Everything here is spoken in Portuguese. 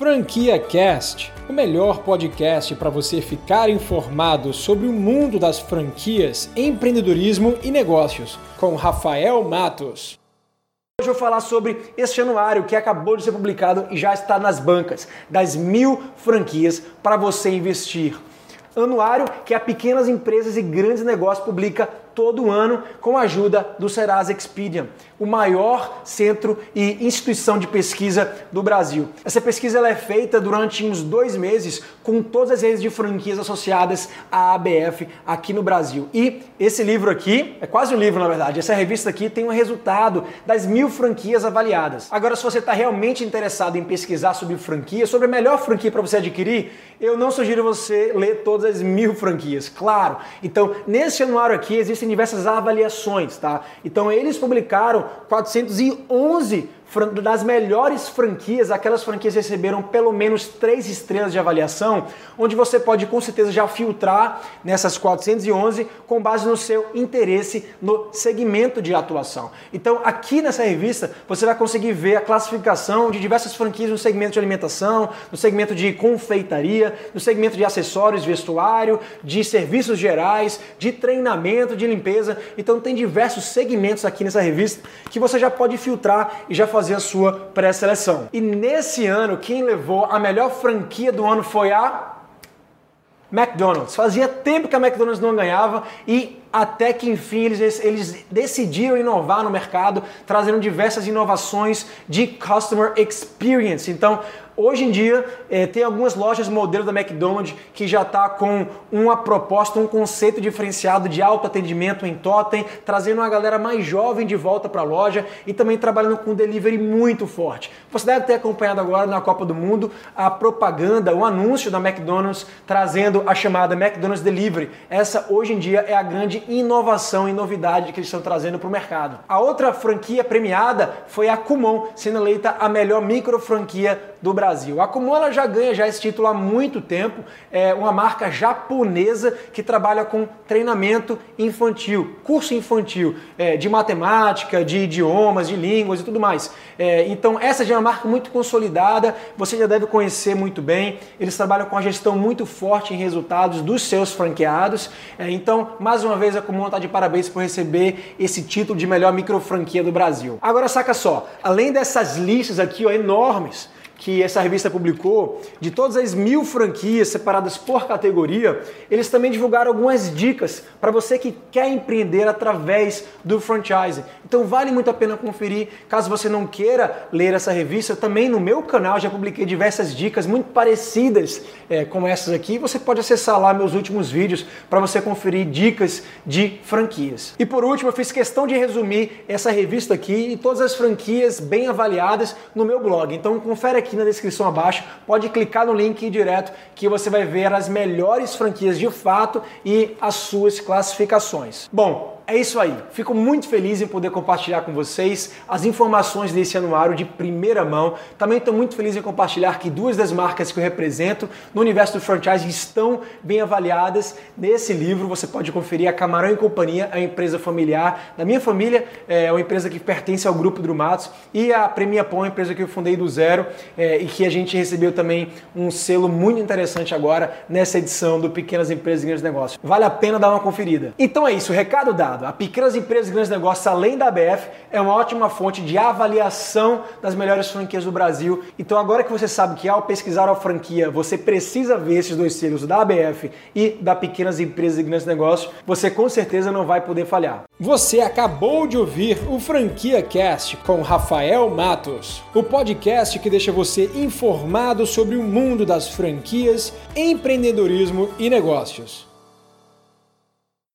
Franquia Cast, o melhor podcast para você ficar informado sobre o mundo das franquias, empreendedorismo e negócios, com Rafael Matos. Hoje eu vou falar sobre este anuário que acabou de ser publicado e já está nas bancas, das mil franquias para você investir. Anuário que a pequenas empresas e grandes negócios publica todo ano com a ajuda do Serasa Expedian, o maior centro e instituição de pesquisa do Brasil. Essa pesquisa ela é feita durante uns dois meses com todas as redes de franquias associadas à ABF aqui no Brasil. E esse livro aqui, é quase um livro na verdade, essa revista aqui tem um resultado das mil franquias avaliadas. Agora, se você está realmente interessado em pesquisar sobre franquia, sobre a melhor franquia para você adquirir, eu não sugiro você ler todas as mil franquias, claro. Então, nesse anuário aqui existem diversas avaliações, tá? Então eles publicaram 411 das melhores franquias, aquelas franquias receberam pelo menos três estrelas de avaliação, onde você pode com certeza já filtrar nessas 411 com base no seu interesse no segmento de atuação. Então, aqui nessa revista, você vai conseguir ver a classificação de diversas franquias no segmento de alimentação, no segmento de confeitaria, no segmento de acessórios, vestuário, de serviços gerais, de treinamento, de limpeza. Então, tem diversos segmentos aqui nessa revista que você já pode filtrar e já fazer fazer a sua pré-seleção. E nesse ano, quem levou a melhor franquia do ano foi a McDonald's. Fazia tempo que a McDonald's não ganhava e até que enfim eles, eles decidiram inovar no mercado, trazendo diversas inovações de customer experience. Então, Hoje em dia, é, tem algumas lojas modelo da McDonald's que já está com uma proposta, um conceito diferenciado de autoatendimento em totem, trazendo uma galera mais jovem de volta para a loja e também trabalhando com delivery muito forte. Você deve ter acompanhado agora na Copa do Mundo a propaganda, o anúncio da McDonald's trazendo a chamada McDonald's Delivery. Essa hoje em dia é a grande inovação e novidade que eles estão trazendo para o mercado. A outra franquia premiada foi a Kumon, sendo eleita a melhor micro franquia do Brasil. A Kumon já ganha já esse título há muito tempo, é uma marca japonesa que trabalha com treinamento infantil, curso infantil é, de matemática, de idiomas, de línguas e tudo mais. É, então essa já é uma marca muito consolidada, você já deve conhecer muito bem. Eles trabalham com a gestão muito forte em resultados dos seus franqueados. É, então, mais uma vez, a Kumon está de parabéns por receber esse título de melhor micro franquia do Brasil. Agora saca só, além dessas listas aqui ó, enormes, que essa revista publicou, de todas as mil franquias separadas por categoria, eles também divulgaram algumas dicas para você que quer empreender através do franchising. Então vale muito a pena conferir. Caso você não queira ler essa revista, também no meu canal já publiquei diversas dicas muito parecidas é, com essas aqui. Você pode acessar lá meus últimos vídeos para você conferir dicas de franquias. E por último, eu fiz questão de resumir essa revista aqui e todas as franquias bem avaliadas no meu blog. Então confere aqui aqui na descrição abaixo, pode clicar no link direto que você vai ver as melhores franquias de fato e as suas classificações. Bom, é isso aí. Fico muito feliz em poder compartilhar com vocês as informações desse anuário de primeira mão. Também estou muito feliz em compartilhar que duas das marcas que eu represento no universo do franchise estão bem avaliadas nesse livro. Você pode conferir a Camarão e Companhia, a empresa familiar da minha família, é uma empresa que pertence ao grupo Drumatos, e a Premia Pão, a empresa que eu fundei do zero é, e que a gente recebeu também um selo muito interessante agora nessa edição do Pequenas Empresas e Grandes Negócios. Vale a pena dar uma conferida. Então é isso, recado dado. A Pequenas Empresas e Grandes Negócios, além da ABF, é uma ótima fonte de avaliação das melhores franquias do Brasil. Então, agora que você sabe que ao pesquisar a franquia, você precisa ver esses dois selos da ABF e da Pequenas Empresas e Grandes Negócios, você com certeza não vai poder falhar. Você acabou de ouvir o Franquia Cast com Rafael Matos, o podcast que deixa você informado sobre o mundo das franquias, empreendedorismo e negócios.